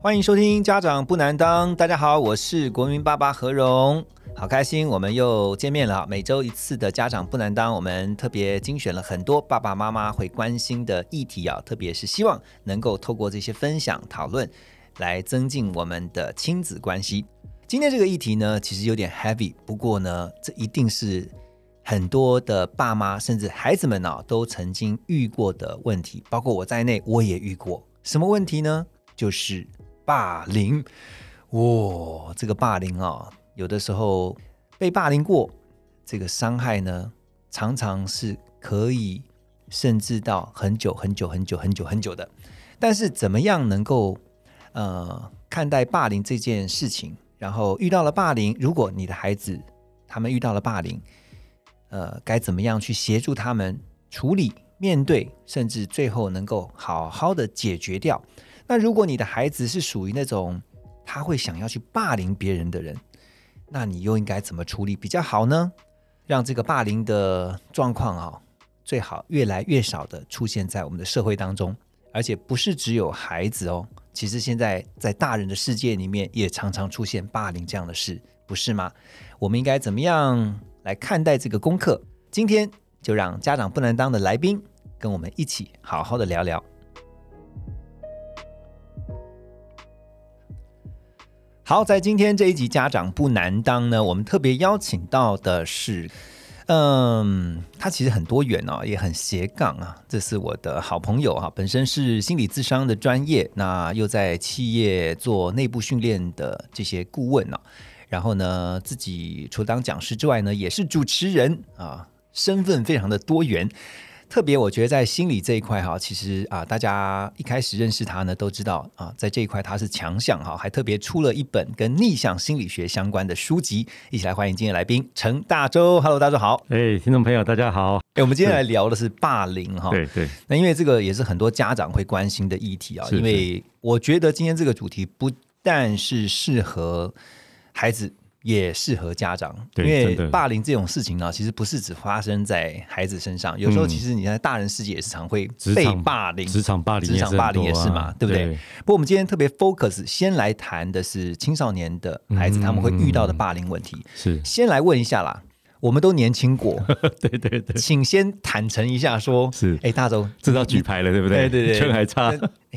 欢迎收听《家长不难当》，大家好，我是国民爸爸何荣，好开心，我们又见面了。每周一次的《家长不难当》，我们特别精选了很多爸爸妈妈会关心的议题啊，特别是希望能够透过这些分享讨论，来增进我们的亲子关系。今天这个议题呢，其实有点 heavy，不过呢，这一定是很多的爸妈甚至孩子们啊，都曾经遇过的问题，包括我在内，我也遇过。什么问题呢？就是霸凌。哇，这个霸凌啊，有的时候被霸凌过，这个伤害呢，常常是可以甚至到很久很久很久很久很久的。但是怎么样能够呃看待霸凌这件事情？然后遇到了霸凌，如果你的孩子他们遇到了霸凌，呃，该怎么样去协助他们处理、面对，甚至最后能够好好的解决掉？那如果你的孩子是属于那种他会想要去霸凌别人的人，那你又应该怎么处理比较好呢？让这个霸凌的状况啊，最好越来越少的出现在我们的社会当中，而且不是只有孩子哦。其实现在在大人的世界里面，也常常出现霸凌这样的事，不是吗？我们应该怎么样来看待这个功课？今天就让家长不能当的来宾跟我们一起好好的聊聊。好，在今天这一集家长不难当呢，我们特别邀请到的是。嗯，他其实很多元哦，也很斜杠啊。这是我的好朋友哈，本身是心理智商的专业，那又在企业做内部训练的这些顾问呢。然后呢，自己除了当讲师之外呢，也是主持人啊，身份非常的多元。特别，我觉得在心理这一块哈，其实啊，大家一开始认识他呢，都知道啊，在这一块他是强项哈，还特别出了一本跟逆向心理学相关的书籍。一起来欢迎今天来宾陈大洲，Hello，大洲好。哎，听众朋友大家好。哎，我们今天来聊的是霸凌哈。对对。那因为这个也是很多家长会关心的议题啊，因为我觉得今天这个主题不但是适合孩子。也适合家长，因为霸凌这种事情呢，其实不是只发生在孩子身上，有时候其实你在大人世界也是常会被霸凌，职场霸凌，职场霸凌也是嘛，对。不对？不过我们今天特别 focus，先来谈的是青少年的孩子他们会遇到的霸凌问题。是，先来问一下啦，我们都年轻过，对对对，请先坦诚一下，说是，哎，大周知道举牌了，对不对？对对对，圈还差。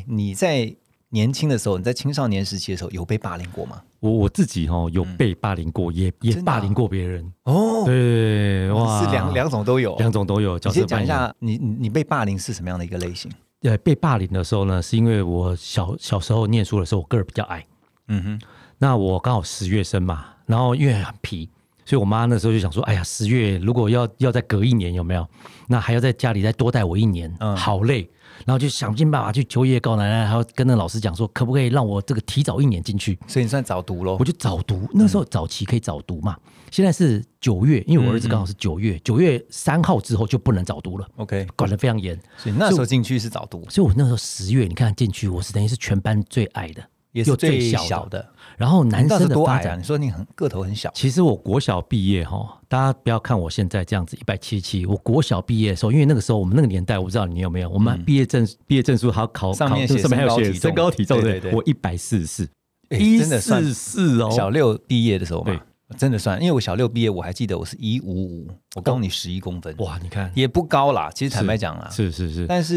你在年轻的时候，你在青少年时期的时候有被霸凌过吗？我我自己哈有被霸凌过，也也霸凌过别人哦。对，哇，是两两种都有，两种都有。先讲一下，你你被霸凌是什么样的一个类型？呃，被霸凌的时候呢，是因为我小小时候念书的时候，我个儿比较矮。嗯哼，那我刚好十月生嘛，然后因为很皮，所以我妈那时候就想说，哎呀，十月如果要要再隔一年，有没有？那还要在家里再多带我一年，嗯，好累。然后就想尽办法去求爷爷告奶奶，还要跟那老师讲说，可不可以让我这个提早一年进去？所以你算早读喽？我就早读，那时候早期可以早读嘛。现在是九月，因为我儿子刚好是九月，九月三号之后就不能早读了。OK，管得非常严。所以那时候进去是早读，所以我那时候十月，你看进去，我是等于是全班最矮的。也是最小的，然后男生的发展，你说你很个头很小。其实我国小毕业哈，大家不要看我现在这样子一百七十七，我国小毕业的时候，因为那个时候我们那个年代，我不知道你有没有，我们毕业证毕业证书还要考上面上面还有写身高体重，对对，我一百四十四，一四四哦，小六毕业的时候嘛。真的算，因为我小六毕业，我还记得我是一五五，我高你十一公分。哇，你看也不高啦。其实坦白讲啊，是是是，但是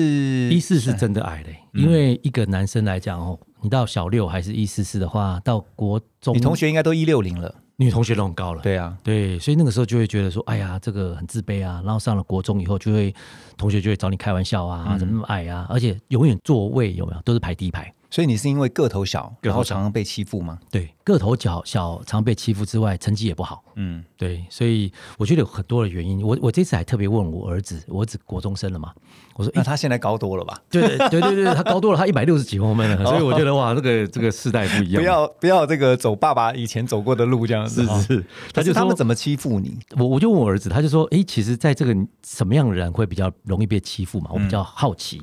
一四是真的矮嘞。因为一个男生来讲哦，你到小六还是一四四的话，到国中，你同学应该都一六零了，女同学都很高了。对啊，对，所以那个时候就会觉得说，哎呀，这个很自卑啊。然后上了国中以后，就会同学就会找你开玩笑啊，怎么那么矮啊？而且永远座位有没有都是排第一排。所以你是因为个头小，然后常常被欺负吗？对，个头小小，常被欺负之外，成绩也不好。嗯，对，所以我觉得有很多的原因。我我这次还特别问我儿子，我儿子国中生了嘛，我说：“哎、那他现在高多了吧？对对对对对，他高多了，他一百六十几公分了，所以我觉得哇，这个这个世代不一样。不要不要这个走爸爸以前走过的路这样子。哦是是，他就说他们怎么欺负你？我我就问我儿子，他就说：“哎，其实在这个什么样的人会比较容易被欺负嘛？我比较好奇。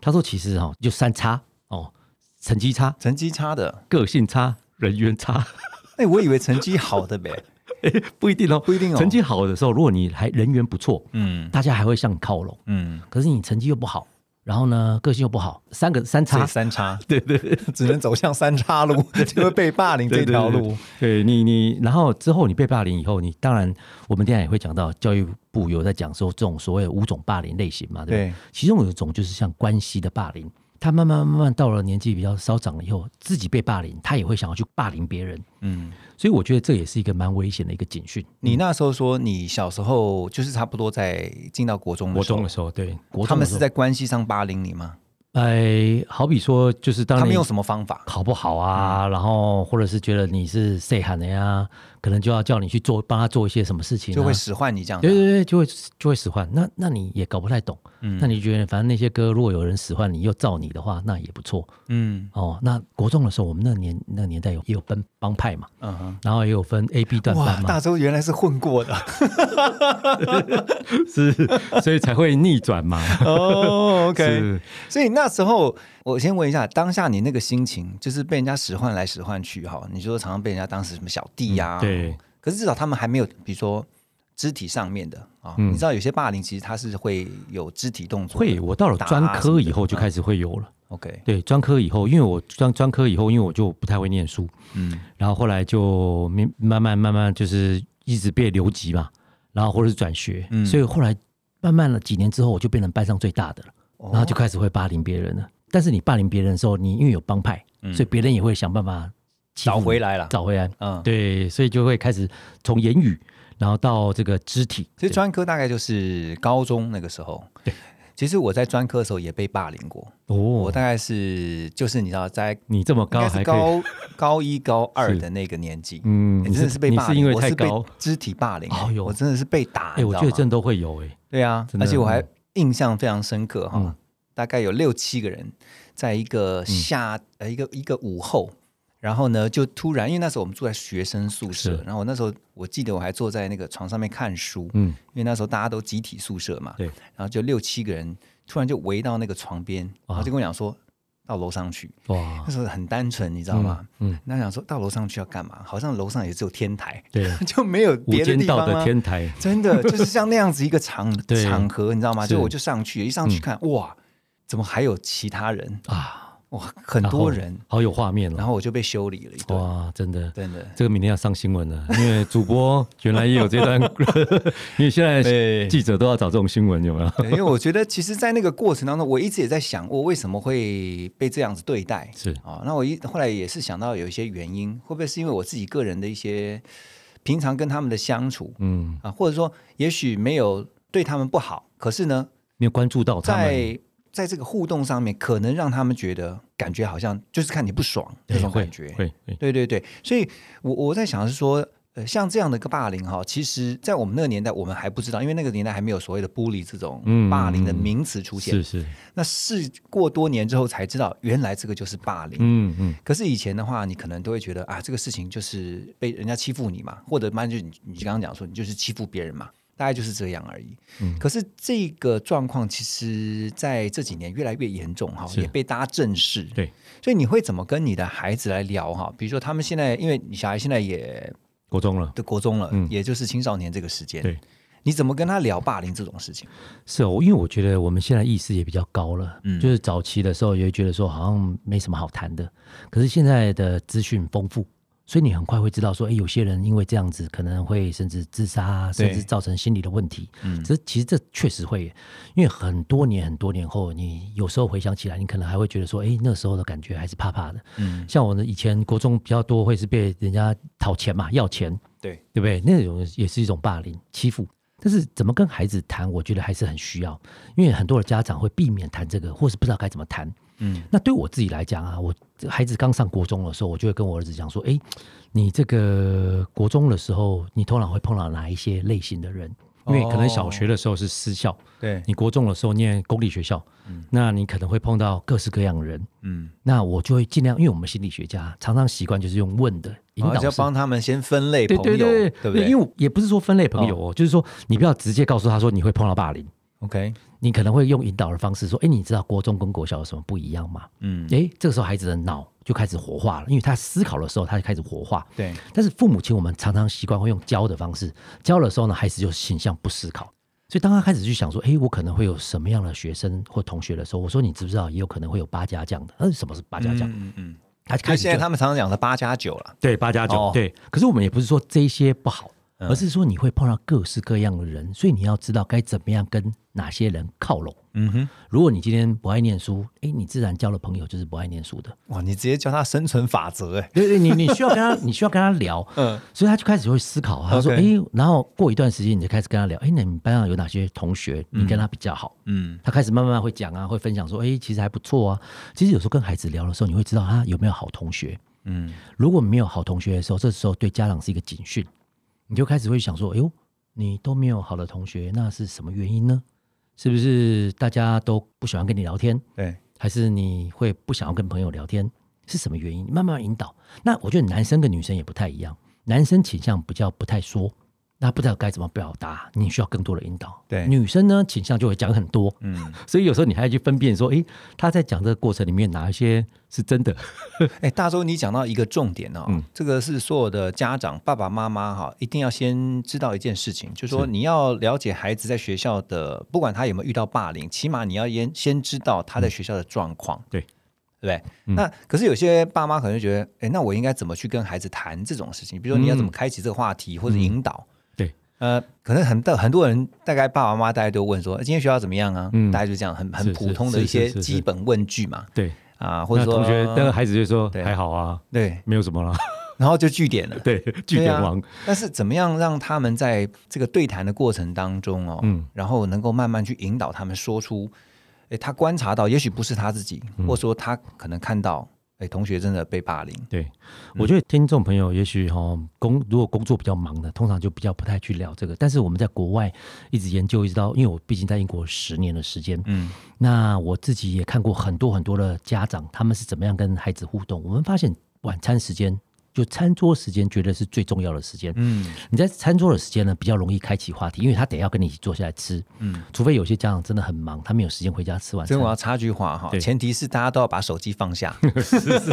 他说：“其实哈、就三差哦，成绩差、成绩差的，个性差、人缘差，哎，我以为成绩好的呗。不一定哦，不一定哦。成绩好的时候，如果你还人缘不错，嗯。大家还会向你靠拢。嗯，可是你成绩又不好，然后呢，个性又不好，三个三所以差，三叉，对对对。只能走向三叉路，就会被霸凌这条路。对你你，然后之后你被霸凌以后，你当然我们等一下也会讲到，教育部有在讲说这种所谓五种霸凌类型嘛，对不对？对，其中有一种就是像关系的霸凌，他慢慢慢慢到了年纪比较稍长了以后，自己被霸凌，他也会想要去霸凌别人，嗯，所以我觉得这也是一个蛮危险的一个警讯。你那时候说你小时候就是差不多在进到国中的时候国中的，时候，对，国他们是在关系上霸凌你吗？哎，好比说，就是当他们用什么方法？考不好啊，然后或者是觉得你是谁喊的呀，可能就要叫你去做，帮他做一些什么事情、啊，就会使唤你这样子啊。对对对，就会就会使唤。那那你也搞不太懂，嗯那你觉得反正那些歌如果有人使唤你又照你的话，那也不错嗯哦。那国中的时候，我们那年那年代有也有分帮派嘛，嗯哼。然后也有分 A B 段，班嘛，大周原来是混过的 是，所以才会逆转嘛。哦。OK，所以那时候我先问一下，当下你那个心情，就是被人家使唤来使唤去哈，你说常常被人家当时什么小弟呀、嗯对，可是至少他们还没有，比如说肢体上面的啊，嗯。你知道有些霸凌其实他是会有肢体动作，会。我到了专科以后就开始会有了。OK，对，专科以后，因为我专专科以后，因为我就不太会念书，嗯。然后后来就慢慢慢慢慢就是一直被留级嘛，然后或者是转学，嗯。所以后来慢慢了几年之后，我就变成班上最大的了，哦。然后就开始会霸凌别人了。但是你霸凌别人的时候，你因为有帮派，所以别人也会想办法找回来了。找回来。嗯，对，所以就会开始从言语，然后到这个肢体。其实专科大概就是高中那个时候。对，其实我在专科的时候也被霸凌过，哦。我哦，大概是就是你知道在你这么高还高高一高二的那个年纪，嗯，你真的是被霸凌，你是因为太高，肢体霸凌、哎呦我真的是被打。哎，我觉得真的都会有哎，对啊，而且我还嗯。印象非常深刻哈，嗯大概有六七个人，在一个夏、呃一个一个午后，然后呢就突然，因为那时候我们住在学生宿舍，然后我那时候我记得我还坐在那个床上面看书，嗯，因为那时候大家都集体宿舍嘛，对，然后就六七个人突然就围到那个床边，然后就跟我讲说到楼上去，哇。那，时候很单纯，你知道吗？嗯，那想说到楼上去要干嘛？好像楼上也只有天台，对，就没有无别的间道的地方啊。天台，真的就是像那样子一个场 场合，你知道吗？就我就上去，一上去看，哇，怎么还有其他人？啊，哇，很多人，好有画面哦。然后我就被修理了一顿，哇，真的，真的。这个明天要上新闻了，因为主播原来也有这段，因为现在对记者都要找这种新闻，有没有？对因为我觉得，其实，在那个过程当中，我一直也在想，我为什么会被这样子对待？是啊、那我一后来也是想到有一些原因，会不会是因为我自己个人的一些平常跟他们的相处嗯，啊，或者说也许没有对他们不好，可是呢，没有关注到他们，在在这个互动上面，可能让他们觉得感觉好像就是看你不爽那种感觉。对对对，所以我我在想的是说，呃，像这样的一个霸凌哈，其实在我们那个年代，我们还不知道，因为那个年代还没有所谓的 bully 这种嗯霸凌的名词出现。是是，那事过多年之后才知道，原来这个就是霸凌。嗯嗯，可是以前的话，你可能都会觉得啊，这个事情就是被人家欺负你嘛，或者嘛就你你刚刚讲说你就是欺负别人嘛，大概就是这样而已。嗯。可是这个状况其实在这几年越来越严重哈，也被大家正视。对，所以你会怎么跟你的孩子来聊哈？比如说他们现在，因为你小孩现在也国中了，对国中了，嗯。也就是青少年这个时间，对，你怎么跟他聊霸凌这种事情？是哦，因为我觉得我们现在意识也比较高了，嗯。就是早期的时候也会觉得说好像没什么好谈的，可是现在的资讯丰富，所以你很快会知道说，哎，有些人因为这样子可能会甚至自杀，对甚至造成心理的问题。嗯这其实这确实会，因为很多年很多年后，你有时候回想起来，你可能还会觉得说，哎，那时候的感觉还是怕怕的。嗯，像我呢，以前国中比较多会是被人家讨钱嘛，要钱，对，对不对？那种也是一种霸凌、欺负。但是怎么跟孩子谈，我觉得还是很需要，因为很多的家长会避免谈这个，或是不知道该怎么谈。嗯那对我自己来讲啊，我孩子刚上国中的时候，我就会跟我儿子讲说：“哎，你这个国中的时候，你通常会碰到哪一些类型的人？因为可能小学的时候是私校，对你国中的时候念公立学校，那你可能会碰到各式各样的人。嗯，那我就会尽量，因为我们心理学家常常习惯就是用问的引导，要帮他们先分类朋友，对不对？因为也不是说分类朋友哦，就是说你不要直接告诉他说你会碰到霸凌。” OK，你可能会用引导的方式说：“哎，你知道国中跟国小有什么不一样吗？”嗯，哎，这个时候孩子的脑就开始活化了，因为他思考的时候，他就开始活化。对，但是父母亲我们常常习惯会用教的方式，教的时候呢，孩子就形象不思考。所以当他开始去想说：“哎，我可能会有什么样的学生或同学的时候，我说你知不知道也有可能会有八家将的？嗯，什么是八家将？嗯嗯，他开始现在他们常常讲的八加九了。对，八加九。对，可是我们也不是说这些不好。而是说你会碰到各式各样的人，所以你要知道该怎么样跟哪些人靠拢。嗯哼，如果你今天不爱念书，哎，你自然交了朋友就是不爱念书的。哇，你直接教他生存法则，哎，对对，你你需要跟他，你需要跟他聊，嗯，所以他就开始会思考。他说，哎，然后过一段时间你就开始跟他聊，哎，那你班上有哪些同学你跟他比较好？嗯，他开始慢慢会讲啊，会分享说，哎，其实还不错啊。其实有时候跟孩子聊的时候，你会知道他有没有好同学。嗯，如果没有好同学的时候，这时候对家长是一个警讯。你就开始会想说：“哎呦，你都没有好的同学，那是什么原因呢？是不是大家都不喜欢跟你聊天？对，还是你会不想要跟朋友聊天？是什么原因？慢慢引导。那我觉得男生跟女生也不太一样，男生倾向比较不太说。”那不知道该怎么表达，你需要更多的引导。对，女生呢倾向就会讲很多，嗯，所以有时候你还要去分辨说，哎，她在讲这个过程里面哪一些是真的？哎，大周，你讲到一个重点哦，这个是所有的家长爸爸妈妈哈，一定要先知道一件事情，就是说你要了解孩子在学校的，不管他有没有遇到霸凌，起码你要先先知道他在学校的状况，对，对不对？那可是有些爸妈可能觉得，哎，那我应该怎么去跟孩子谈这种事情？比如说你要怎么开启这个话题或者引导？呃，可能很多很多人大概爸爸妈妈大家都问说，今天学校怎么样啊？嗯，大家就这样很很普通的一些基本问句嘛。对啊，或者说同学那个孩子就说还好啊，对，没有什么了，然后就据点了。对，据点王。但是怎么样让他们在这个对谈的过程当中哦，嗯，然后能够慢慢去引导他们说出，哎，他观察到，也许不是他自己，或者说他可能看到。哎，同学真的被霸凌。对，我觉得听众朋友也许哈工如果工作比较忙的，通常就比较不太去聊这个。但是我们在国外一直研究，一直到因为我毕竟在英国十年的时间，嗯，那我自己也看过很多很多的家长，他们是怎么样跟孩子互动。我们发现晚餐时间。就餐桌时间，绝对是最重要的时间。嗯，你在餐桌的时间呢，比较容易开启话题，因为他得要跟你一起坐下来吃。嗯，除非有些家长真的很忙，他没有时间回家吃晚餐。所以我要插句话哈，前提是大家都要把手机放下。是是，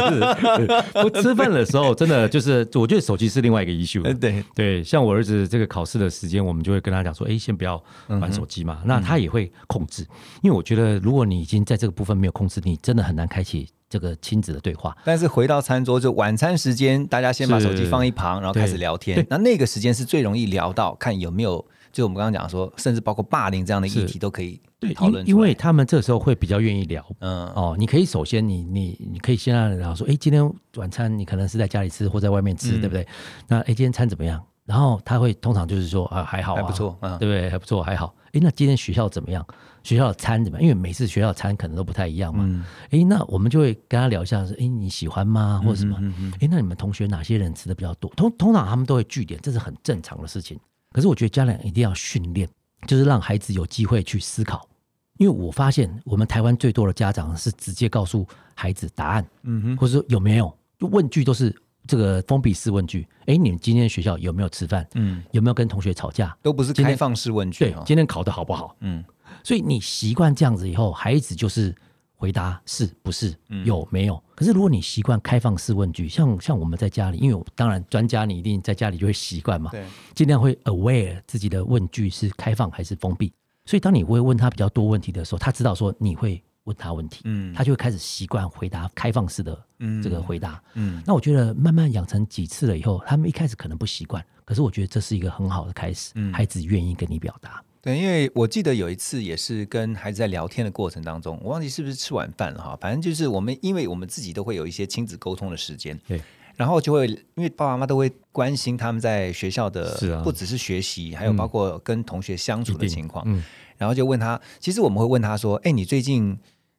不吃饭的时候，真的就是，我觉得手机是另外一个 issue。对对，像我儿子这个考试的时间，我们就会跟他讲说，哎，先不要玩手机嘛。那他也会控制，因为我觉得，如果你已经在这个部分没有控制，你真的很难开启。这个亲子的对话，但是回到餐桌就晚餐时间，大家先把手机放一旁，然后开始聊天。那那个时间是最容易聊到，看有没有就我们刚刚讲说，甚至包括霸凌这样的议题都可以讨论。因为他们这时候会比较愿意聊。嗯哦，你可以首先你你你可以先让人聊说，哎，今天晚餐你可能是在家里吃或在外面吃，对不对？那哎，今天餐怎么样？然后他会通常就是说啊，还好，还不错，对不对？还不错，还好。哎，那今天学校怎么样？学校的餐怎么样？因为每次学校餐可能都不太一样嘛。哎，那我们就会跟他聊一下，说：哎，你喜欢吗？或者什么？哎，那你们同学哪些人吃的比较多？通通常他们都会聚点，这是很正常的事情。可是我觉得家长一定要训练，就是让孩子有机会去思考。因为我发现我们台湾最多的家长是直接告诉孩子答案，嗯哼，或者说有没有问句都是。这个封闭式问句，哎，你们今天学校有没有吃饭？嗯，有没有跟同学吵架？都不是开放式问句。对，今天考的好不好？嗯，所以你习惯这样子以后，孩子就是回答是不是有没有。可是如果你习惯开放式问句，像像我们在家里，因为当然专家你一定在家里就会习惯嘛，对，尽量会 aware 自己的问句是开放还是封闭。所以当你会问他比较多问题的时候，他知道说你会。问他问题，嗯，他就会开始习惯回答开放式的这个回答，嗯，那我觉得慢慢养成几次了以后，他们一开始可能不习惯，可是我觉得这是一个很好的开始，嗯，孩子愿意跟你表达，对，因为我记得有一次也是跟孩子在聊天的过程当中，我忘记是不是吃晚饭了哈，反正就是我们因为我们自己都会有一些亲子沟通的时间，对，然后就会因为爸爸妈妈都会关心他们在学校的，是啊，不只是学习，还有包括跟同学相处的情况，嗯，然后就问他，其实我们会问他说，哎，你最近。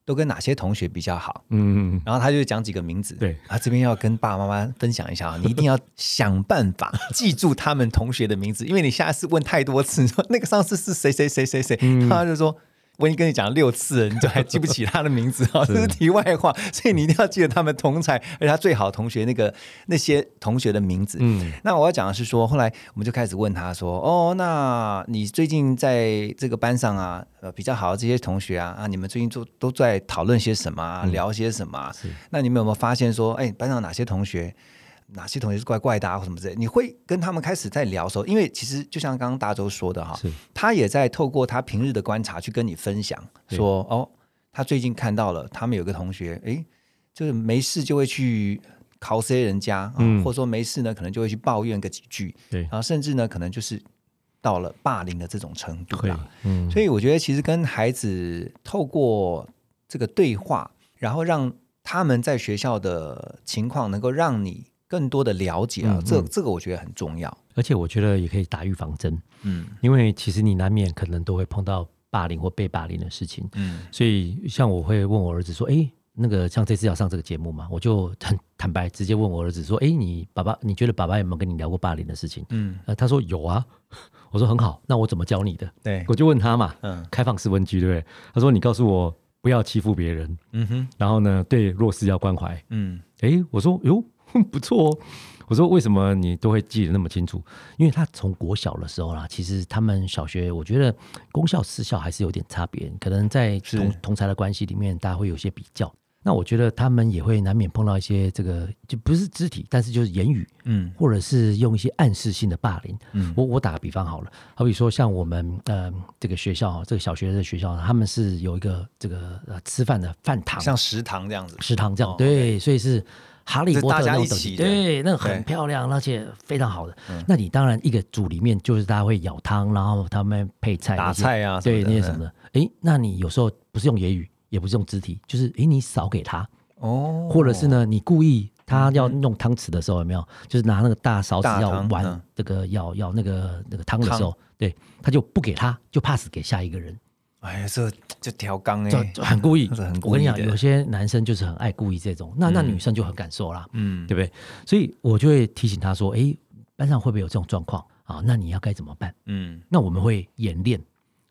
都跟哪些同学比较好？嗯，然后他就讲几个名字。对，啊，这边要跟爸爸妈妈分享一下啊，你一定要想办法 记住他们同学的名字，因为你下次问太多次，说那个上次是谁谁谁谁谁，他就说。我已经跟你讲了六次了，你都还记不起他的名字啊？这是题外话，所以你一定要记得他们同才，而且他最好同学那个那些同学的名字。嗯，那我要讲的是说，后来我们就开始问他说：“哦，那你最近在这个班上啊，呃，比较好的这些同学啊，啊，你们最近都都在讨论些什么，聊些什么？那你们有没有发现说，哎，班上哪些同学？”哪些同学是怪怪的啊，或什么之类？你会跟他们开始在聊的时候，因为其实就像刚刚大周说的哈，他也在透过他平日的观察去跟你分享，说哦，他最近看到了他们有个同学，哎，就是没事就会去 cos 人家，嗯，或者说没事呢，可能就会去抱怨个几句，对，然后甚至呢，可能就是到了霸凌的这种程度啦。嗯，所以我觉得其实跟孩子透过这个对话，然后让他们在学校的情况能够让你。更多的了解啊，这这个我觉得很重要，而且我觉得也可以打预防针，嗯，因为其实你难免可能都会碰到霸凌或被霸凌的事情，嗯，所以像我会问我儿子说，哎，那个像这次要上这个节目嘛，我就很坦白直接问我儿子说，哎，你爸爸你觉得爸爸有没有跟你聊过霸凌的事情？嗯，呃，他说有啊，我说很好，那我怎么教你的？对，我就问他嘛，嗯，开放式问句对不对？他说你告诉我不要欺负别人，嗯哼，然后呢对弱势要关怀，嗯，哎，我说哟。不错哦，我说为什么你都会记得那么清楚？因为他从国小的时候啦，其实他们小学，我觉得公校私校还是有点差别，可能在同同才的关系里面，大家会有些比较。那我觉得他们也会难免碰到一些这个，就不是肢体，但是就是言语，嗯，或者是用一些暗示性的霸凌。嗯，我我打个比方好了，好比说像我们呃这个学校，这个小学的学校，他们是有一个这个呃吃饭的饭堂，像食堂这样子，食堂这样，对，所以是。哈利波特那种对，那个很漂亮，而且非常好的。那你当然一个组里面就是大家会舀汤，然后他们配菜打菜啊，对那些什么的。哎，那你有时候不是用言语，也不是用肢体，就是哎，你少给他。哦，或者是呢，你故意他要用汤匙的时候有没有？就是拿那个大勺子要玩这个要要那个那个汤的时候，对，他就不给他，就 pass 给下一个人。哎呀，这就调缸哎，很故意。很我跟你讲，有些男生就是很爱故意这种，那那女生就很感受啦，嗯，对不对？所以我就会提醒他说：“哎，班上会不会有这种状况啊？那你要该怎么办？”嗯，那我们会演练。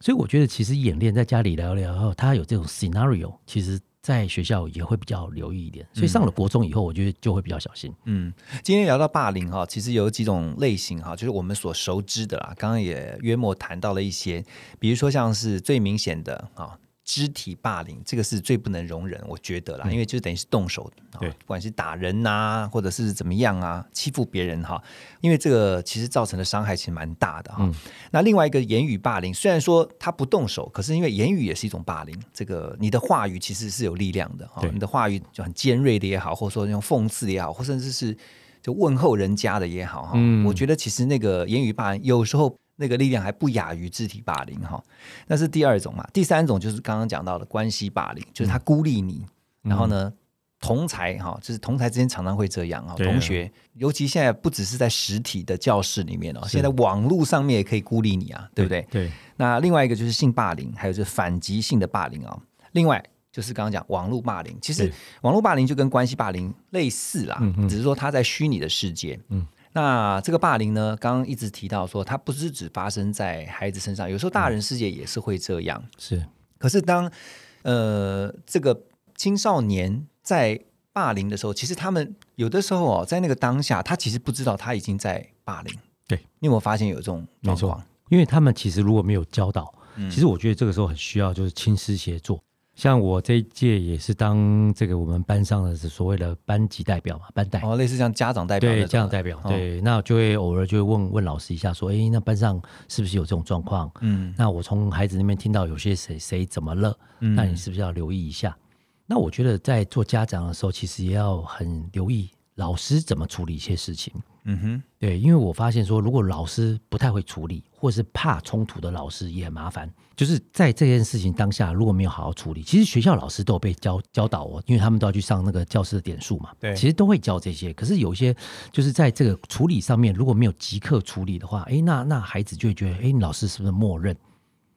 所以我觉得，其实演练在家里聊聊，他有这种 scenario，其实。在学校也会比较留意一点，所以上了国中以后，我觉得就会比较小心。嗯，今天聊到霸凌哈，其实有几种类型哈，就是我们所熟知的啦。刚刚也约莫谈到了一些，比如说像是最明显的啊。肢体霸凌，这个是最不能容忍，我觉得啦，因为就等于是动手，对，不管是打人呐，或者是怎么样啊，欺负别人哈，因为这个其实造成的伤害其实蛮大的哈。那另外一个言语霸凌，虽然说他不动手，可是因为言语也是一种霸凌，这个你的话语其实是有力量的哈，你的话语就很尖锐的也好，或者说用讽刺也好，或甚至是就问候人家的也好哈，我觉得其实那个言语霸凌有时候。那个力量还不亚于肢体霸凌哈，那是第二种嘛。第三种就是刚刚讲到的关系霸凌，就是他孤立你，然后呢，同才哈，就是同才之间常常会这样啊。同学，尤其现在不只是在实体的教室里面哦，现在网络上面也可以孤立你啊，对不对？对。那另外一个就是性霸凌，还有就是反击性的霸凌啊。另外就是刚刚讲网络霸凌，其实网络霸凌就跟关系霸凌类似啦，只是说它在虚拟的世界。嗯。那这个霸凌呢？刚刚一直提到说，它不是只发生在孩子身上，有时候大人世界也是会这样。是，可是当呃这个青少年在霸凌的时候，其实他们有的时候哦，在那个当下，他其实不知道他已经在霸凌。对，你有没有发现有这种状况？因为他们其实如果没有教导，其实我觉得这个时候很需要就是亲师协作。像我这一届也是当这个我们班上的所谓的班级代表嘛，班代。哦，类似像家长代表对家长代表对，那就会偶尔就会问问老师一下，说，哎，那班上是不是有这种状况？嗯，那我从孩子那边听到有些谁谁怎么了，那你是不是要留意一下？那我觉得在做家长的时候，其实也要很留意老师怎么处理一些事情。嗯哼，对，因为我发现说，如果老师不太会处理，或是怕冲突的老师也很麻烦。就是在这件事情当下，如果没有好好处理，其实学校老师都有被教教导哦，因为他们都要去上那个教师的点数嘛。对，其实都会教这些。可是有一些就是在这个处理上面，如果没有即刻处理的话，哎，那那孩子就会觉得，哎，老师是不是默认？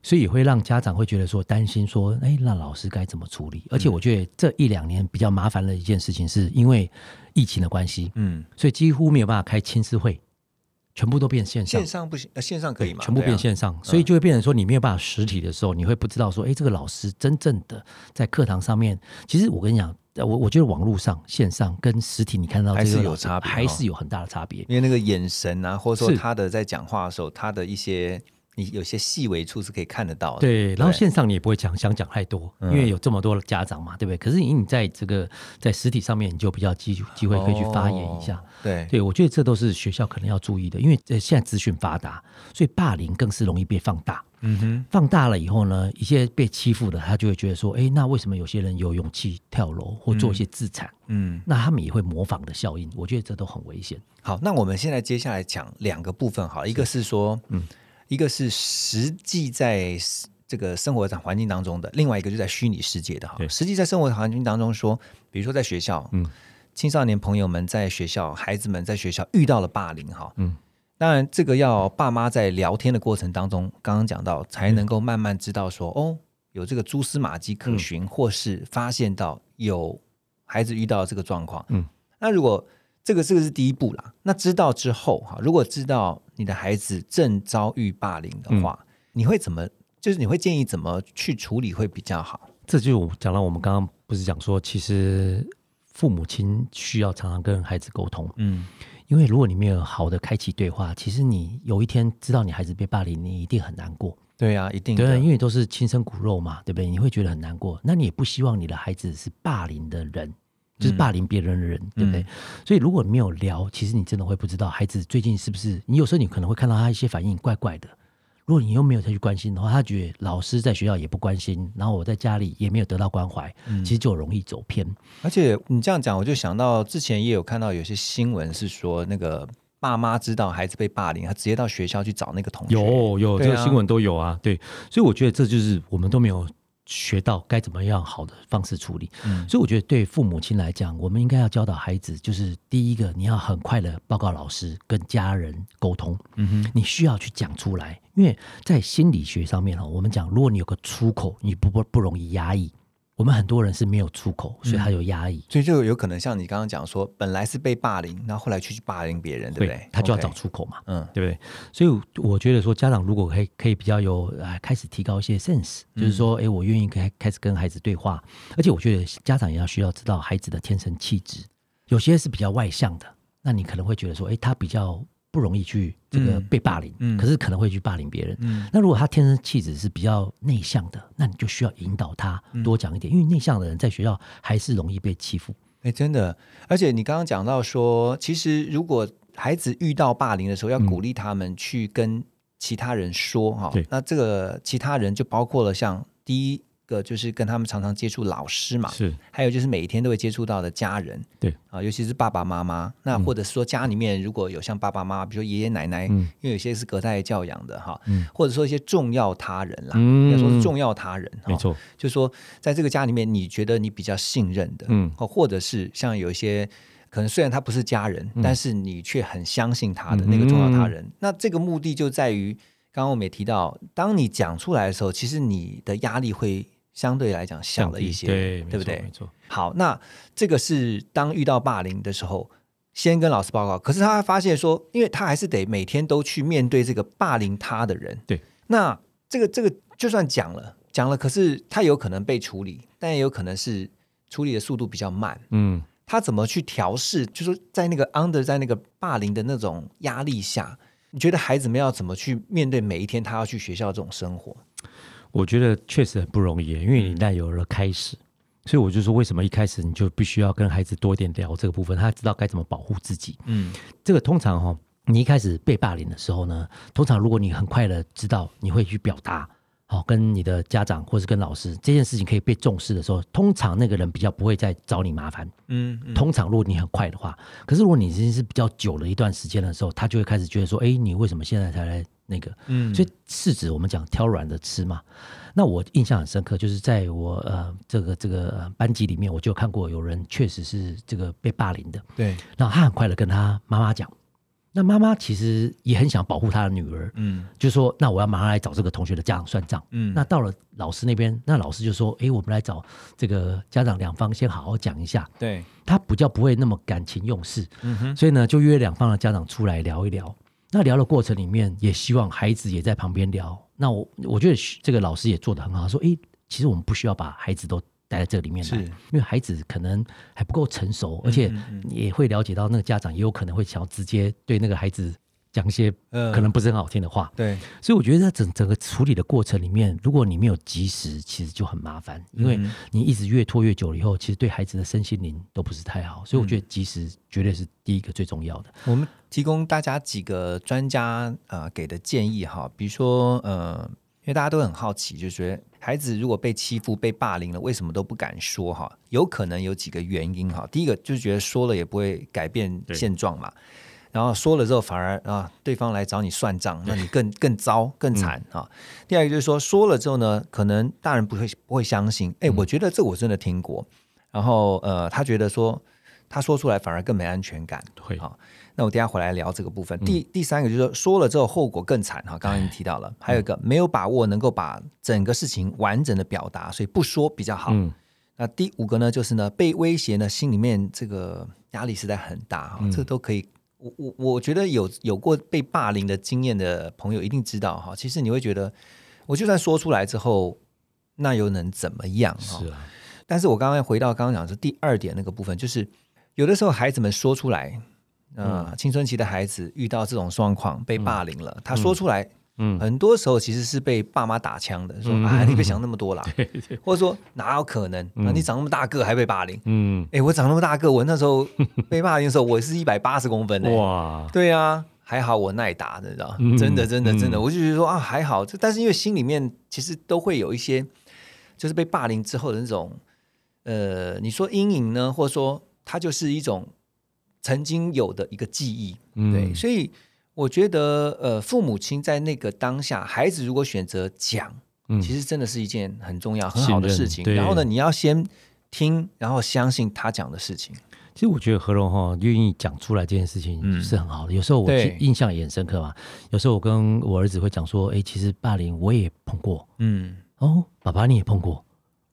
所以也会让家长会觉得说担心说，哎，那老师该怎么处理？而且我觉得这一两年比较麻烦的一件事情，是因为疫情的关系，嗯，所以几乎没有办法开亲师会，全部都变线上。线上不行，呃，线上可以吗？全部变线上，所以就会变成说，你没有办法实体的时候，你会不知道说，哎，这个老师真正的在课堂上面，其实我跟你讲，我我觉得网络上线上跟实体你看到还是有差别，还是有很大的差别，因为那个眼神啊，或者说他的在讲话的时候，他的一些。你有些细微处是可以看得到的，对。然后线上你也不会讲想讲太多，因为有这么多的家长嘛，对不对？可是你你在这个在实体上面，你就比较机机会可以去发言一下，对。对我觉得这都是学校可能要注意的，因为现在资讯发达，所以霸凌更是容易被放大。嗯哼，放大了以后呢，一些被欺负的他就会觉得说，哎，那为什么有些人有勇气跳楼或做一些自残？嗯，那他们也会模仿的效应，我觉得这都很危险。好，那我们现在接下来讲两个部分，好，一个是说，嗯。一个是实际在这个生活环境当中的，另外一个就在虚拟世界的哈。实际在生活环境当中说，比如说在学校，嗯，青少年朋友们在学校，孩子们在学校遇到了霸凌哈，嗯，当然这个要爸妈在聊天的过程当中，刚刚讲到才能够慢慢知道说，哦，有这个蛛丝马迹可循，或是发现到有孩子遇到这个状况，嗯，那如果这个这个是第一步啦。那知道之后哈，如果知道你的孩子正遭遇霸凌的话，你会怎么？就是你会建议怎么去处理会比较好？这就讲到我们刚刚不是讲说，其实父母亲需要常常跟孩子沟通。嗯，因为如果你没有好的开启对话，其实你有一天知道你孩子被霸凌，你一定很难过。对啊，一定对，因为都是亲生骨肉嘛，对不对？你会觉得很难过。那你也不希望你的孩子是霸凌的人。就是霸凌别人的人，对不对？所以如果你没有聊，其实你真的会不知道孩子最近是不是。你有时候你可能会看到他一些反应怪怪的。如果你又没有再去关心的话，他觉得老师在学校也不关心，然后我在家里也没有得到关怀，其实就容易走偏。而且你这样讲，我就想到之前也有看到有些新闻是说，那个爸妈知道孩子被霸凌，他直接到学校去找那个同学。有有这个新闻都有啊，对。所以我觉得这就是我们都没有。学到该怎么样好的方式处理，所以我觉得对父母亲来讲，我们应该要教导孩子，就是第一个，你要很快的报告老师，跟家人沟通。嗯哼，你需要去讲出来，因为在心理学上面哈，我们讲，如果你有个出口，你不不不容易压抑。我们很多人是没有出口，所以他有压抑，所以就有可能像你刚刚讲说，本来是被霸凌，那后后来去霸凌别人，对不对？他就要找出口嘛，嗯，对不对？所以我觉得说，家长如果可以可以比较有啊，开始提高一些 sense，就是说，哎，我愿意开开始跟孩子对话，而且我觉得家长也要需要知道孩子的天生气质，有些是比较外向的，那你可能会觉得说，哎，他比较。不容易去这个被霸凌，可是可能会去霸凌别人。嗯那如果他天生气质是比较内向的，那你就需要引导他多讲一点，因为内向的人在学校还是容易被欺负。哎，真的，而且你刚刚讲到说，其实如果孩子遇到霸凌的时候，要鼓励他们去跟其他人说哈。那这个其他人就包括了像第一。个就是跟他们常常接触老师嘛，是，还有就是每一天都会接触到的家人，对。啊，尤其是爸爸妈妈，那或者说家里面如果有像爸爸妈妈，比如说爷爷奶奶，因为有些是隔代教养的哈，或者说一些重要他人啦，应该说是重要他人，没错，就是说在这个家里面，你觉得你比较信任的，嗯，或者是像有一些可能虽然他不是家人，但是你却很相信他的那个重要他人，那这个目的就在于，刚刚我们也提到，当你讲出来的时候，其实你的压力会。相对来讲小了一些，对，对不对？没错。好，那这个是当遇到霸凌的时候，先跟老师报告。可是他发现说，因为他还是得每天都去面对这个霸凌他的人。对。那这个这个就算讲了讲了，可是他有可能被处理，但也有可能是处理的速度比较慢。嗯。他怎么去调试？就是在那个 under 在那个霸凌的那种压力下，你觉得孩子们要怎么去面对每一天他要去学校这种生活？我觉得确实很不容易，因为你那有了开始，所以我就说，为什么一开始你就必须要跟孩子多一点聊这个部分，他知道该怎么保护自己。嗯，这个通常哈，你一开始被霸凌的时候呢，通常如果你很快的知道你会去表达，好跟你的家长或是跟老师这件事情可以被重视的时候，通常那个人比较不会再找你麻烦。嗯，通常如果你很快的话，可是如果你已经是比较久了一段时间的时候，他就会开始觉得说，哎，你为什么现在才来？那个，嗯，所以是指我们讲挑软的吃嘛。那我印象很深刻，就是在我呃这个这个班级里面，我就看过有人确实是这个被霸凌的。对，然后他很快的跟他妈妈讲，那妈妈其实也很想保护他的女儿，嗯，就说那我要马上来找这个同学的家长算账，嗯，那到了老师那边，那老师就说，哎，我们来找这个家长两方先好好讲一下，对，他比较不会那么感情用事，嗯哼，所以呢，就约两方的家长出来聊一聊。那聊的过程里面，也希望孩子也在旁边聊。那我我觉得这个老师也做的很好，说，哎，其实我们不需要把孩子都。待在这里面来，因为孩子可能还不够成熟，而且也会了解到那个家长也有可能会想要直接对那个孩子讲一些可能不是很好听的话。对，所以我觉得在整整个处理的过程里面，如果你没有及时，其实就很麻烦，因为你一直越拖越久了以后，其实对孩子的身心灵都不是太好。所以我觉得及时绝对是第一个最重要的。我们提供大家几个专家呃给的建议哈，比如说呃，因为大家都很好奇，就是觉得。孩子如果被欺负、被霸凌了，为什么都不敢说？哈，有可能有几个原因。哈，第一个就是觉得说了也不会改变现状嘛。然后说了之后，反而啊，对方来找你算账，那你更更糟、更惨啊。第二个就是说，说了之后呢，可能大人不会不会相信。哎，我觉得这我真的听过。然后呃，他觉得说他说出来反而更没安全感。会哈。那我等下回来聊这个部分。第第三个就是说，说了之后后果更惨哈。刚刚已经提到了，还有一个没有把握能够把整个事情完整的表达，所以不说比较好。那第五个呢，就是呢被威胁呢，心里面这个压力实在很大哈。这都可以，我我我觉得有有过被霸凌的经验的朋友一定知道哈。其实你会觉得，我就算说出来之后，那又能怎么样哈？是啊。但是我刚刚回到刚刚讲的第二点那个部分，就是有的时候孩子们说出来。啊，青春期的孩子遇到这种状况被霸凌了，他说出来，嗯，很多时候其实是被爸妈打枪的，说啊，你别想那么多啦，或者说哪有可能？啊，你长那么大个还被霸凌，嗯，哎，我长那么大个，我那时候被霸凌的时候，我是一百八十公分的，哇，对啊，还好我耐打，你知道，真的真的真的，我就觉得说啊，还好，但是因为心里面其实都会有一些，就是被霸凌之后的那种，呃，你说阴影呢，或者说它就是一种。曾经有的一个记忆，对，所以我觉得，呃，父母亲在那个当下，孩子如果选择讲，其实真的是一件很重要、很好的事情。然后呢，你要先听，然后相信他讲的事情。其实我觉得何荣哈愿意讲出来这件事情是很好的。有时候我印象也很深刻嘛。有时候我跟我儿子会讲说：“哎，其实霸凌我也碰过。”嗯，哦，爸爸你也碰过？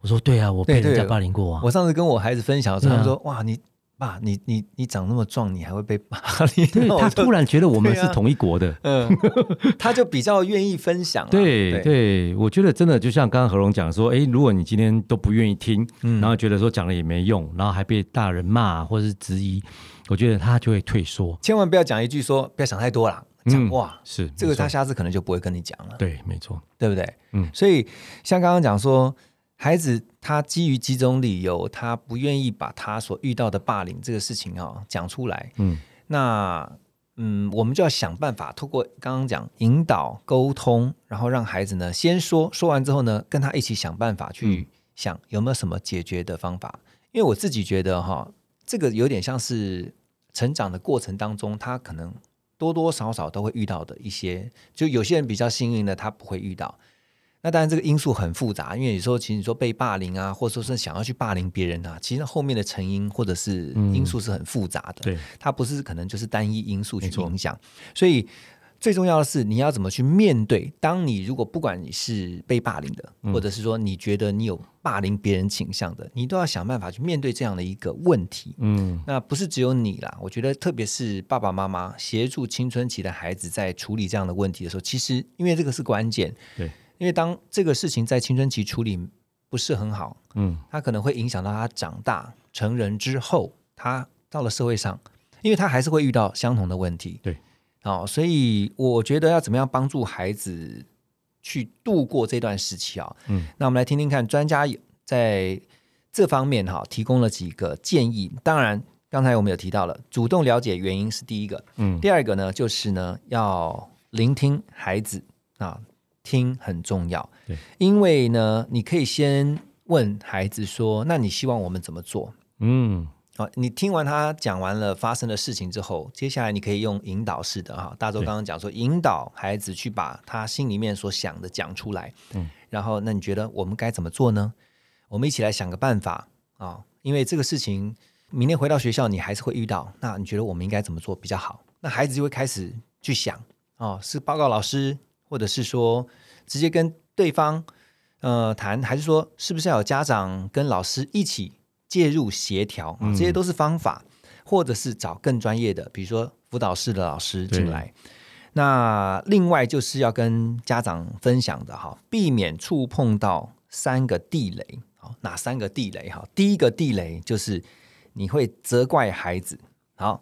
我说：“对啊，我被人家霸凌过啊。”我上次跟我孩子分享的时候，他说：“哇，你。”爸，你你你长那么壮，你还会被霸凌？对他突然觉得我们是同一国的，嗯，他就比较愿意分享。对对，我觉得真的就像刚刚何龙讲说，哎，如果你今天都不愿意听，然后觉得说讲了也没用，然后还被大人骂或者是质疑，我觉得他就会退缩。千万不要讲一句说不要想太多了，讲哇是这个，他下次可能就不会跟你讲了。对，没错，对不对？嗯，所以像刚刚讲说。孩子他基于几种理由，他不愿意把他所遇到的霸凌这个事情啊讲出来。嗯，那嗯，我们就要想办法，透过刚刚讲引导沟通，然后让孩子呢先说，说完之后呢，跟他一起想办法去想有没有什么解决的方法。因为我自己觉得哈，这个有点像是成长的过程当中，他可能多多少少都会遇到的一些，就有些人比较幸运的，他不会遇到。那当然，这个因素很复杂，因为有时候其实你说被霸凌啊，或者说是想要去霸凌别人啊，其实后面的成因或者是因素是很复杂的。对，它不是可能就是单一因素去影响。所以最重要的是，你要怎么去面对？当你如果不管你是被霸凌的，或者是说你觉得你有霸凌别人倾向的，你都要想办法去面对这样的一个问题。嗯，那不是只有你啦，我觉得特别是爸爸妈妈协助青春期的孩子在处理这样的问题的时候，其实因为这个是关键。对。因为当这个事情在青春期处理不是很好，嗯，他可能会影响到他长大成人之后，他到了社会上，因为他还是会遇到相同的问题，对，哦，所以我觉得要怎么样帮助孩子去度过这段时期啊？嗯，那我们来听听看专家在这方面哈提供了几个建议。当然，刚才我们有提到了，主动了解原因是第一个，嗯，第二个呢就是呢要聆听孩子啊。听很重要，对，因为呢，你可以先问孩子说：“那你希望我们怎么做？”嗯，好，你听完他讲完了发生的事情之后，接下来你可以用引导式的哈，大周刚刚讲说，引导孩子去把他心里面所想的讲出来。嗯，然后那你觉得我们该怎么做呢？我们一起来想个办法啊，因为这个事情明天回到学校你还是会遇到，那你觉得我们应该怎么做比较好？那孩子就会开始去想哦，是报告老师，或者是说直接跟对方呃谈，还是说是不是要有家长跟老师一起介入协调？这些都是方法，或者是找更专业的，比如说辅导室的老师进来。那另外就是要跟家长分享的哈，避免触碰到三个地雷。好，哪三个地雷？哈，第一个地雷就是你会责怪孩子。好，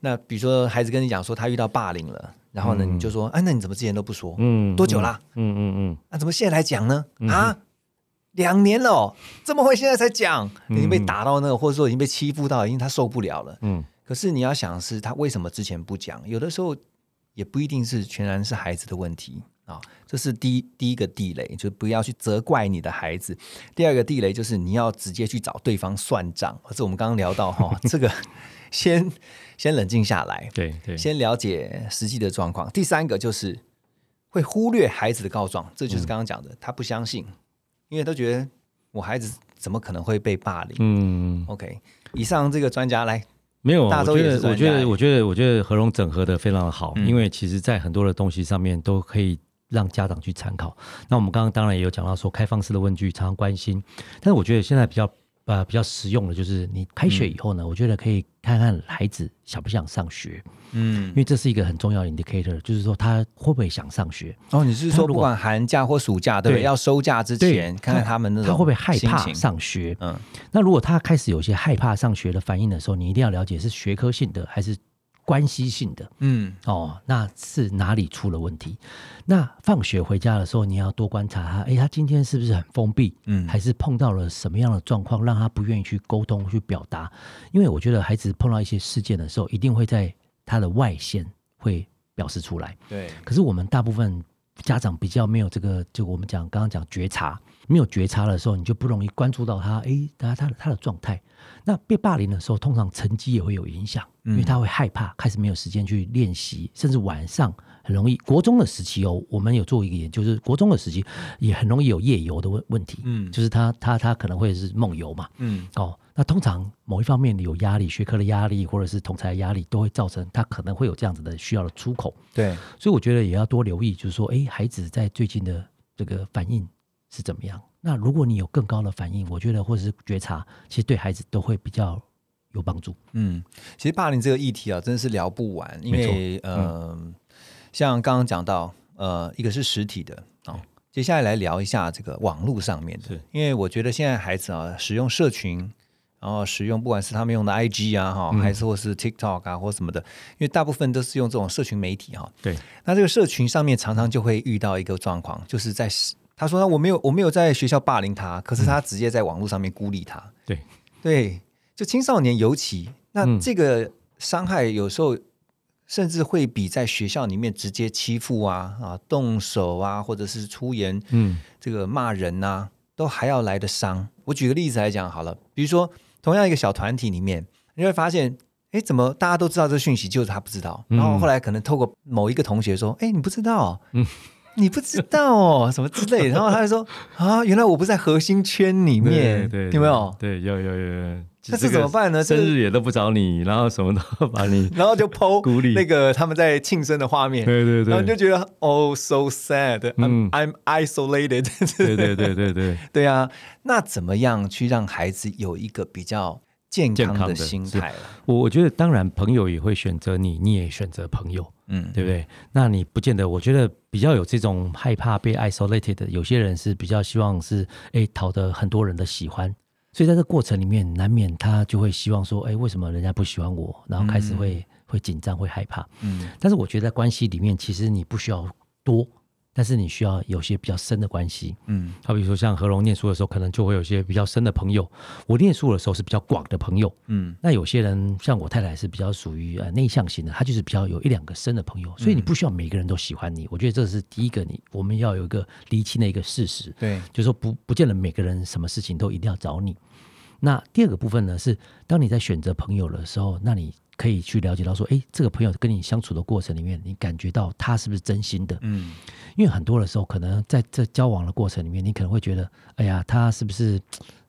那比如说孩子跟你讲说他遇到霸凌了，然后呢你就说，哎，那你怎么之前都不说？嗯，多久啦？嗯嗯嗯，那怎么现在来讲呢？啊，两年了，怎么会现在才讲？已经被打到那个，或者说已经被欺负到，因为他受不了了。嗯，可是你要想是他为什么之前不讲？有的时候。也不一定是全然是孩子的问题啊，这是第一第一个地雷，就不要去责怪你的孩子。第二个地雷就是你要直接去找对方算账，或者我们刚刚聊到哈，这个先 先冷静下来，对对，先了解实际的状况。第三个就是会忽略孩子的告状，这就是刚刚讲的，他不相信，因为他觉得我孩子怎么可能会被霸凌？嗯，OK，以上这个专家来。没有，我觉得，我觉得，我觉得，我觉得何荣整合的非常的好，因为其实在很多的东西上面都可以让家长去参考。那我们刚刚当然也有讲到说开放式的问句常常关心，但是我觉得现在比较。呃，比较实用的，就是你开学以后呢，我觉得可以看看孩子想不想上学，嗯，因为这是一个很重要的 indicator，就是说他会不会想上学。哦，你是说不管寒假或暑假，对，要收假之前看看他们那种他会不会害怕上学？嗯，那如果他开始有些害怕上学的反应的时候，你一定要了解是学科性的还是。关系性的，嗯，哦，那是哪里出了问题？那放学回家的时候，你要多观察他，哎，他今天是不是很封闭？嗯，还是碰到了什么样的状况，让他不愿意去沟通、去表达？因为我觉得孩子碰到一些事件的时候，一定会在他的外线会表示出来。对，可是我们大部分家长比较没有这个，就我们讲刚刚讲觉察，没有觉察的时候，你就不容易关注到他，哎，他他他的状态。那被霸凌的时候，通常成绩也会有影响，因为他会害怕，开始没有时间去练习，甚至晚上很容易。国中的时期哦，我们有做一个研究，就是国中的时期也很容易有夜游的问问题。嗯，就是他他他可能会是梦游嘛。嗯，哦，那通常某一方面有压力，学科的压力或者是同才压力，都会造成他可能会有这样子的需要的出口。对，所以我觉得也要多留意，就是说，哎，孩子在最近的这个反应是怎么样。那如果你有更高的反应，我觉得或者是觉察，其实对孩子都会比较有帮助。嗯，其实霸凌这个议题啊，真的是聊不完，因为呃，像刚刚讲到，呃，一个是实体的啊，接下来来聊一下这个网络上面的，因为我觉得现在孩子啊，使用社群，然后使用不管是他们用的 IG 啊，哈，还是或是 TikTok 啊，或什么的，因为大部分都是用这种社群媒体哈。对，那这个社群上面常常就会遇到一个状况，就是在。他说：“我没有，我没有在学校霸凌他，可是他直接在网络上面孤立他。对，对，就青少年尤其，那这个伤害有时候甚至会比在学校里面直接欺负啊啊动手啊，或者是出言，嗯，这个骂人呐，都还要来的伤。我举个例子来讲好了，比如说同样一个小团体里面，你会发现，哎，怎么大家都知道这个讯息，就是他不知道，然后后来可能透过某一个同学说，哎，你不知道，嗯。”你不知道哦，什么之类，然后他就说 啊，原来我不在核心圈里面，有没有？对，有有有。那这怎么办呢？生日也都不找你，然后什么都把你，然后就剖那个他们在庆生的画面，对对对，然后就觉得 oh，so sad，I'm I'm isolated，对对对对对，对啊，那怎么样去让孩子有一个比较？健康的心态了，我我觉得当然朋友也会选择你，你也选择朋友，嗯，对不对？那你不见得，我觉得比较有这种害怕被 isolated 的，有些人是比较希望是哎讨得很多人的喜欢，所以在这过程里面，难免他就会希望说，哎，为什么人家不喜欢我？然后开始会会紧张，会害怕，嗯。但是我觉得在关系里面，其实你不需要多。但是你需要有些比较深的关系，嗯，好比如说像何龙念书的时候，可能就会有些比较深的朋友；我念书的时候是比较广的朋友，嗯。那有些人像我太太是比较属于呃内向型的，她就是比较有一两个深的朋友，所以你不需要每个人都喜欢你。我觉得这是第一个，你我们要有一个厘清的一个事实，对，就是说不不见得每个人什么事情都一定要找你。那第二个部分呢，是当你在选择朋友的时候，那你。可以去了解到说，哎，这个朋友跟你相处的过程里面，你感觉到他是不是真心的？嗯，因为很多的时候，可能在这交往的过程里面，你可能会觉得，哎呀，他是不是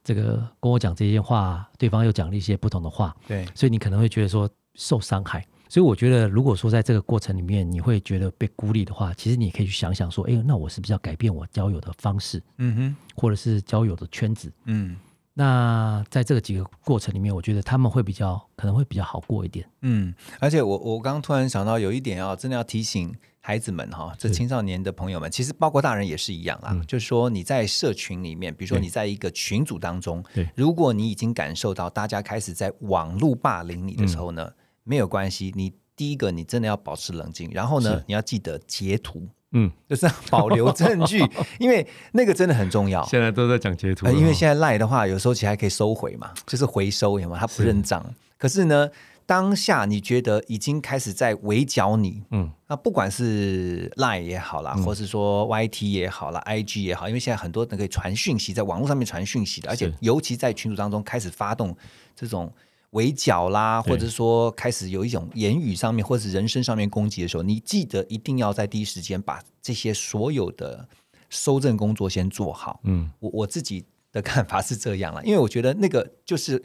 这个跟我讲这些话，对方又讲了一些不同的话？对，所以你可能会觉得说受伤害。所以我觉得，如果说在这个过程里面你会觉得被孤立的话，其实你可以去想想说，哎，那我是不是要改变我交友的方式？嗯哼，或者是交友的圈子？嗯。那在这个几个过程里面，我觉得他们会比较可能会比较好过一点。嗯，而且我我刚刚突然想到有一点啊，真的要提醒孩子们哈，这青少年的朋友们，其实包括大人也是一样啊。就是说你在社群里面，比如说你在一个群组当中，对，如果你已经感受到大家开始在网络霸凌你的时候呢，没有关系，你第一个你真的要保持冷静，然后呢，你要记得截图。嗯，就是保留证据，因为那个真的很重要。现在都在讲截图，因为现在赖的话，有时候其实还可以收回嘛，就是回收，有吗？他不认账。可是呢，当下你觉得已经开始在围剿你，嗯，那不管是赖也好啦，或是说 YT 也好啦 IG 也好，因为现在很多人可以传讯息，在网络上面传讯息的，而且尤其在群组当中开始发动这种。围剿啦，或者说开始有一种言语上面或者是人身上面攻击的时候，你记得一定要在第一时间把这些所有的收证工作先做好。嗯，我我自己的看法是这样了，因为我觉得那个就是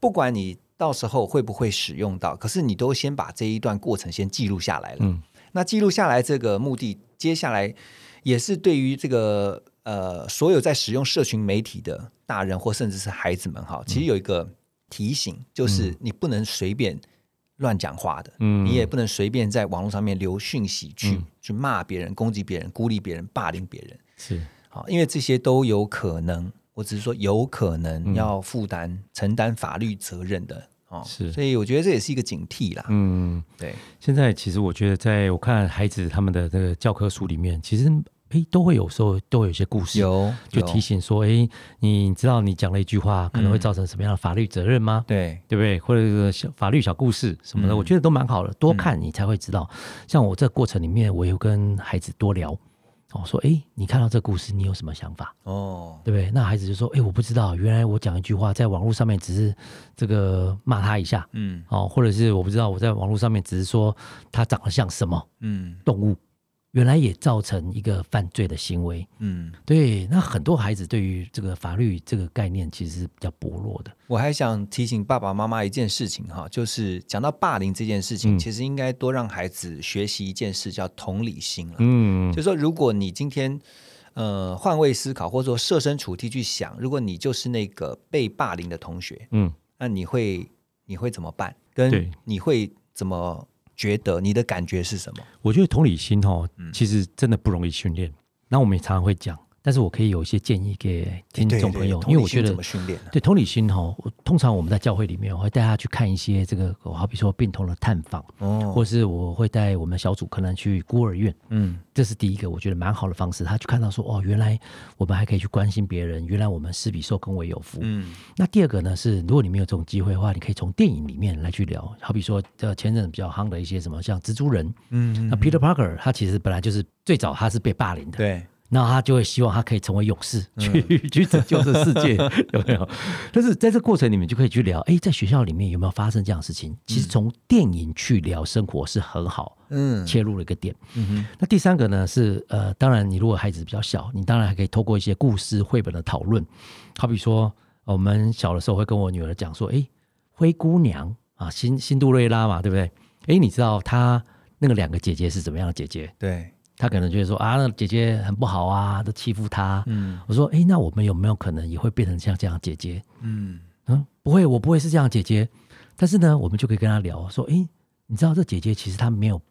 不管你到时候会不会使用到，可是你都先把这一段过程先记录下来了。嗯，那记录下来这个目的，接下来也是对于这个呃所有在使用社群媒体的大人或甚至是孩子们哈，其实有一个。提醒就是你不能随便乱讲话的，嗯，你也不能随便在网络上面留讯息去去骂别人、攻击别人、孤立别人、霸凌别人，是。好，因为这些都有可能，我只是说有可能要负担承担法律责任的哦，是，所以我觉得这也是一个警惕啦，嗯，对。现在其实我觉得，在我看孩子他们的这个教科书里面，其实。哎，都会有时候都会有一些故事，有就提醒说，哎，你知道你讲了一句话可能会造成什么样的法律责任吗？对，对不对？或者是小法律小故事什么的，我觉得都蛮好的，多看你才会知道。像我这过程里面，我有跟孩子多聊，哦，说，哎，你看到这故事，你有什么想法？哦，对不对？那孩子就说，哎，我不知道，原来我讲一句话，在网络上面只是这个骂他一下，嗯，哦，或者是我不知道，我在网络上面只是说他长得像什么，嗯，动物。原来也造成一个犯罪的行为，嗯，对。那很多孩子对于这个法律这个概念其实是比较薄弱的。我还想提醒爸爸妈妈一件事情哈，就是讲到霸凌这件事情，其实应该多让孩子学习一件事，叫同理心了。嗯，就说如果你今天呃换位思考，或者说设身处地去想，如果你就是那个被霸凌的同学，嗯，那你会你会怎么办？跟你会怎么？觉得你的感觉是什么？我觉得同理心哦，其实真的不容易训练。那我们也常常会讲。但是我可以有一些建议给听众朋友，因为我觉得对同理心哈，通常我们在教会里面，我会带他去看一些这个，好比说病童的探访，哦，或是我会带我们小组可能去孤儿院，嗯，这是第一个我觉得蛮好的方式。他去看到说，哦，原来我们还可以去关心别人，原来我们施比受更为有福。嗯，那第二个呢是，如果你没有这种机会的话，你可以从电影里面来去聊，好比说呃前阵比较夯的一些什么，像蜘蛛人，嗯，那 Peter Parker 他其实本来就是最早他是被霸凌的，对。那他就会希望他可以成为勇士，去 去拯救这世界，有没有？但是在这过程里面就可以去聊，哎，在学校里面有没有发生这样的事情？其实从电影去聊生活是很好，嗯，切入了一个点。嗯哼。那第三个呢是，呃，当然你如果孩子比较小，你当然还可以透过一些故事绘本的讨论，好比说我们小的时候会跟我女儿讲说，哎，灰姑娘啊，辛辛杜瑞拉嘛，对不对？哎，你知道她那个两个姐姐是怎么样的姐姐？对。他可能觉得说啊，那姐姐很不好啊，都欺负她。嗯，我说，哎，那我们有没有可能也会变成像这样姐姐？嗯嗯，不会，我不会是这样姐姐。但是呢，我们就可以跟他聊说，哎，你知道这姐姐其实她没有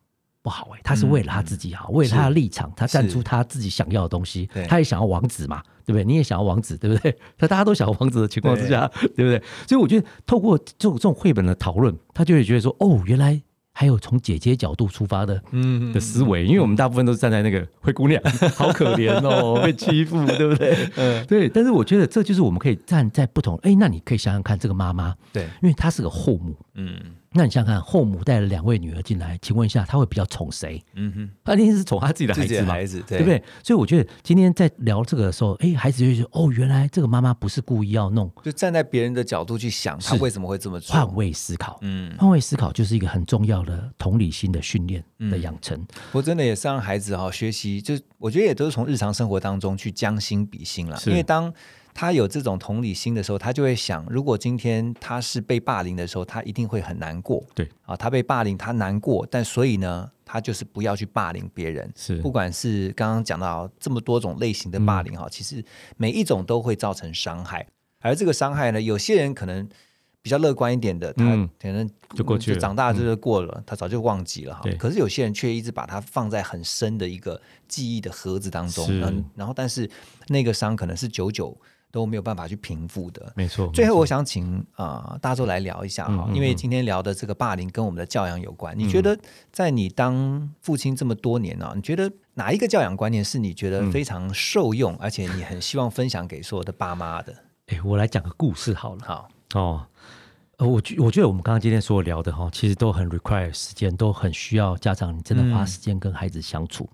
不好，哎，她是为了她自己好，为了她的立场，她站出她自己想要的东西。她也想要王子嘛，对不对？你也想要王子，对不对？在大家都想要王子的情况之下，对不对？所以我觉得透过这种这种绘本的讨论，他就会觉得说，哦，原来。还有从姐姐角度出发的，嗯，的思维，因为我们大部分都是站在那个灰姑娘，好可怜哦，被欺负，对不对？嗯，对。但是我觉得这就是我们可以站在不同，哎，那你可以想想看，这个妈妈，对，因为她是个后母，嗯。那你想想看，后母带了两位女儿进来，请问一下，他会比较宠谁？嗯哼，他一定是宠他自己的孩子嘛，孩子对不对？所以我觉得今天在聊这个的时候，哎，孩子就觉得哦，原来这个妈妈不是故意要弄，就站在别人的角度去想，他为什么会这么做？换位思考，嗯，换位思考就是一个很重要的同理心的训练的养成。我真的也是让孩子哈学习，就我觉得也都是从日常生活当中去将心比心了，因为当。他有这种同理心的时候，他就会想，如果今天他是被霸凌的时候，他一定会很难过。对啊，他被霸凌，他难过，但所以呢，他就是不要去霸凌别人。是不管是刚刚讲到这么多种类型的霸凌哈，其实每一种都会造成伤害，而这个伤害呢，有些人可能。比较乐观一点的，他可能就过去了，长大就是过了，他早就忘记了哈。对。可是有些人却一直把它放在很深的一个记忆的盒子当中，嗯，然后但是那个伤可能是久久都没有办法去平复的。没错。最后我想请啊大周来聊一下哈，因为今天聊的这个霸凌跟我们的教养有关。你觉得在你当父亲这么多年呢，你觉得哪一个教养观念是你觉得非常受用，而且你很希望分享给所有的爸妈的？哎，我来讲个故事好了。好哦。呃，我觉我觉得我们刚刚今天所聊的哈，其实都很 require 时间，都很需要家长你真的花时间跟孩子相处。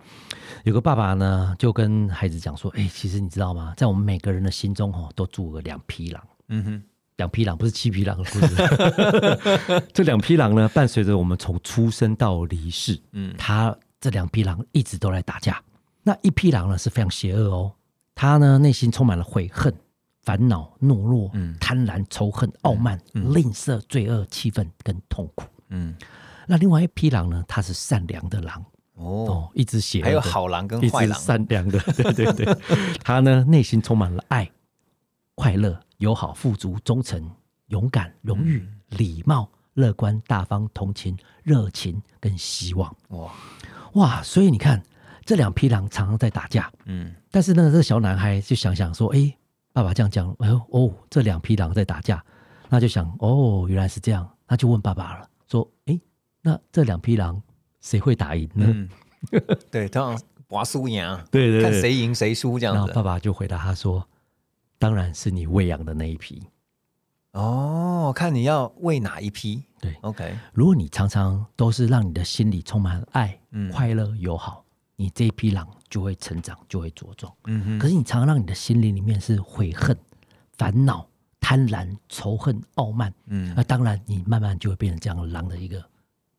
有个爸爸呢，就跟孩子讲说：“哎，其实你知道吗？在我们每个人的心中哈，都住了两匹狼。嗯哼，两匹狼不是七匹狼的故事。这两匹狼呢，伴随着我们从出生到离世。嗯，他这两匹狼一直都在打架。那一匹狼呢是非常邪恶哦，他呢内心充满了悔恨。”烦恼、懦弱、贪婪、仇恨、傲慢、吝啬、罪恶、气愤跟痛苦。嗯，那另外一匹狼呢？它是善良的狼哦，一只血还有好狼跟坏狼，善良的。对 对对，它呢内心充满了爱、快乐、友好、富足、忠诚、勇敢、荣誉、礼貌、乐观、大方、同情、热情跟希望。哇哇！所以你看，这两匹狼常常在打架。嗯，但是呢，这个小男孩就想想说：“哎。”爸爸这样讲，哎呦哦，这两匹狼在打架，那就想哦，原来是这样，那就问爸爸了，说，哎，那这两匹狼谁会打赢呢？对，这样拔输赢，对对，看谁赢谁输这样子。爸爸就回答他说，当然是你喂养的那一批。哦，看你要喂哪一批？对，OK。如果你常常都是让你的心里充满爱、快乐、友好。你这一匹狼就会成长，就会茁壮。嗯哼。可是你常常让你的心灵里面是悔恨、烦恼、贪婪、仇恨、傲慢。嗯。那当然，你慢慢就会变成这样狼的一个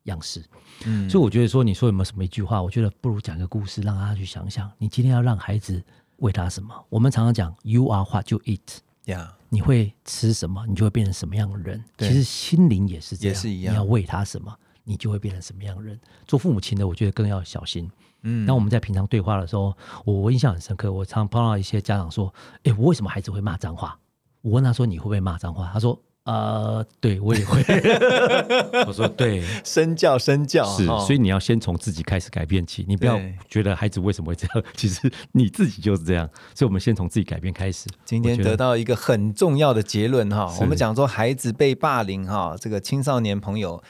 样式。嗯。所以我觉得说，你说有没有什么一句话？我觉得不如讲个故事，让他去想想。你今天要让孩子喂他什么？我们常常讲，You are what you eat。呀。你会吃什么，你就会变成什么样的人。其实心灵也是这样，也是一样。你要喂他什么，你就会变成什么样的人。做父母亲的，我觉得更要小心。嗯，那我们在平常对话的时候，我我印象很深刻。我常碰到一些家长说：“哎，我为什么孩子会骂脏话？”我问他说：“你会不会骂脏话？”他说：“呃，对我也会。”我说：“对，身教身教是，所以你要先从自己开始改变起，你不要觉得孩子为什么会这样，其实你自己就是这样。所以，我们先从自己改变开始。今天得到一个很重要的结论哈，我们讲说孩子被霸凌哈，这个青少年朋友，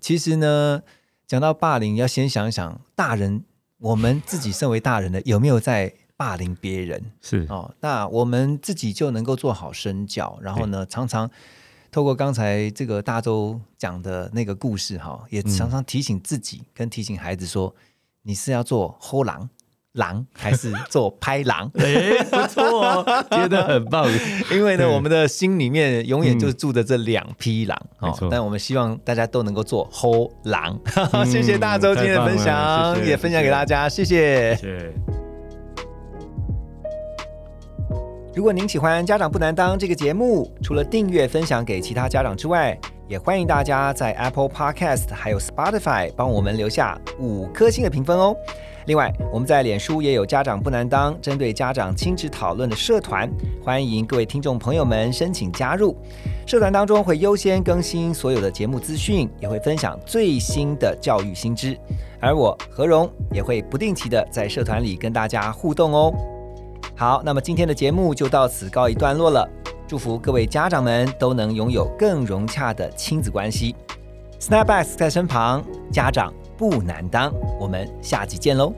其实呢，讲到霸凌，要先想想大人。我们自己身为大人的，有没有在霸凌别人？是哦，那我们自己就能够做好身教，然后呢，常常透过刚才这个大周讲的那个故事，哈，也常常提醒自己跟提醒孩子说，你是要做后狼。狼还是做拍狼？哎，不错，觉得很棒。因为呢，我们的心里面永远就住着这两匹狼。哦，但我们希望大家都能够做吼狼。谢谢大周今天的分享，也分享给大家，谢谢。谢谢。如果您喜欢《家长不难当》这个节目，除了订阅、分享给其他家长之外，也欢迎大家在 Apple Podcast 还有 Spotify 帮我们留下五颗星的评分哦。另外，我们在脸书也有家长不难当针对家长亲子讨论的社团，欢迎各位听众朋友们申请加入。社团当中会优先更新所有的节目资讯，也会分享最新的教育新知。而我何荣也会不定期的在社团里跟大家互动哦。好，那么今天的节目就到此告一段落了。祝福各位家长们都能拥有更融洽的亲子关系。Snapbacks 在身旁，家长。不难当，我们下集见喽。